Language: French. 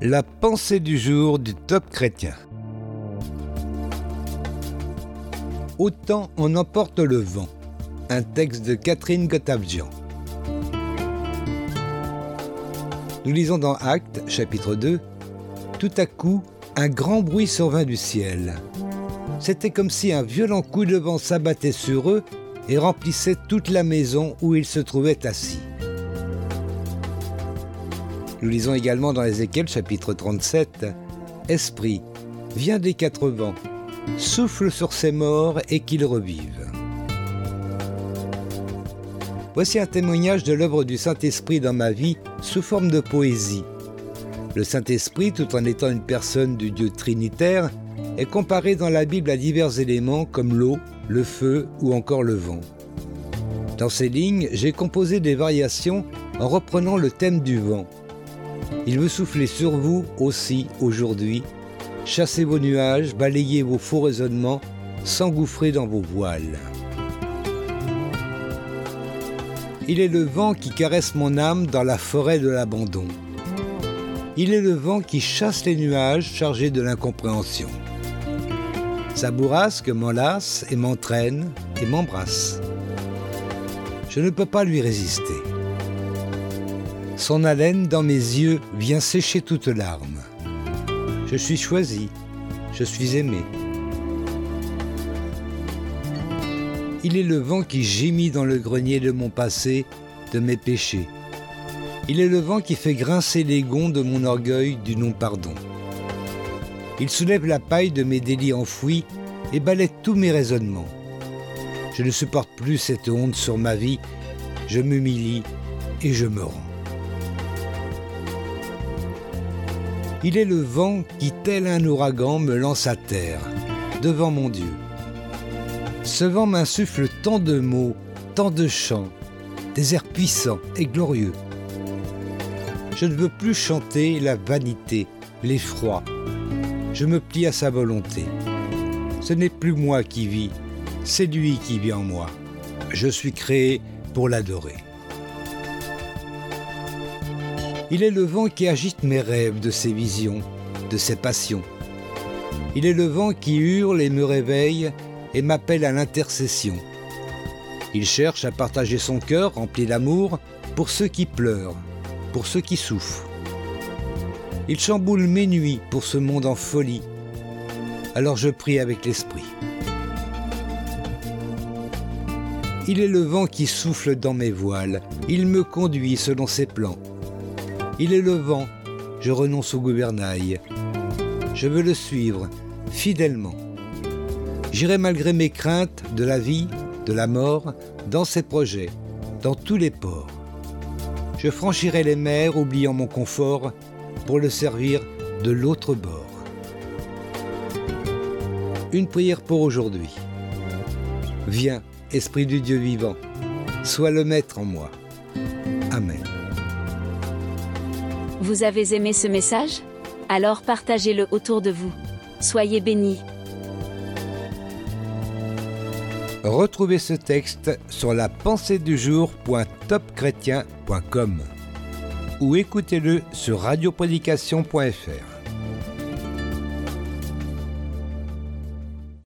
La pensée du jour du top chrétien. Autant on emporte le vent. Un texte de Catherine Gottavjian. Nous lisons dans Actes, chapitre 2. Tout à coup, un grand bruit survint du ciel. C'était comme si un violent coup de vent s'abattait sur eux et remplissait toute la maison où ils se trouvaient assis. Nous lisons également dans Ézéchiel chapitre 37 Esprit, viens des quatre vents, souffle sur ces morts et qu'ils revivent. Voici un témoignage de l'œuvre du Saint-Esprit dans ma vie sous forme de poésie. Le Saint-Esprit, tout en étant une personne du Dieu trinitaire, est comparé dans la Bible à divers éléments comme l'eau, le feu ou encore le vent. Dans ces lignes, j'ai composé des variations en reprenant le thème du vent. Il veut souffler sur vous aussi aujourd'hui. Chassez vos nuages, balayez vos faux raisonnements, s'engouffrer dans vos voiles. Il est le vent qui caresse mon âme dans la forêt de l'abandon. Il est le vent qui chasse les nuages chargés de l'incompréhension. Sa bourrasque m'enlace et m'entraîne et m'embrasse. Je ne peux pas lui résister. Son haleine dans mes yeux vient sécher toute larme. Je suis choisi, je suis aimé. Il est le vent qui gémit dans le grenier de mon passé, de mes péchés. Il est le vent qui fait grincer les gonds de mon orgueil du non-pardon. Il soulève la paille de mes délits enfouis et balaie tous mes raisonnements. Je ne supporte plus cette honte sur ma vie, je m'humilie et je me rends. Il est le vent qui, tel un ouragan, me lance à terre, devant mon Dieu. Ce vent m'insuffle tant de mots, tant de chants, des airs puissants et glorieux. Je ne veux plus chanter la vanité, l'effroi. Je me plie à sa volonté. Ce n'est plus moi qui vis, c'est lui qui vit en moi. Je suis créé pour l'adorer. Il est le vent qui agite mes rêves de ses visions, de ses passions. Il est le vent qui hurle et me réveille et m'appelle à l'intercession. Il cherche à partager son cœur rempli d'amour pour ceux qui pleurent, pour ceux qui souffrent. Il chamboule mes nuits pour ce monde en folie. Alors je prie avec l'Esprit. Il est le vent qui souffle dans mes voiles. Il me conduit selon ses plans. Il est le vent, je renonce au gouvernail. Je veux le suivre fidèlement. J'irai malgré mes craintes de la vie, de la mort, dans ses projets, dans tous les ports. Je franchirai les mers, oubliant mon confort, pour le servir de l'autre bord. Une prière pour aujourd'hui. Viens, Esprit du Dieu vivant, sois le Maître en moi. Amen. Vous avez aimé ce message? Alors partagez-le autour de vous. Soyez bénis. Retrouvez ce texte sur la ou écoutez-le sur radioprédication.fr.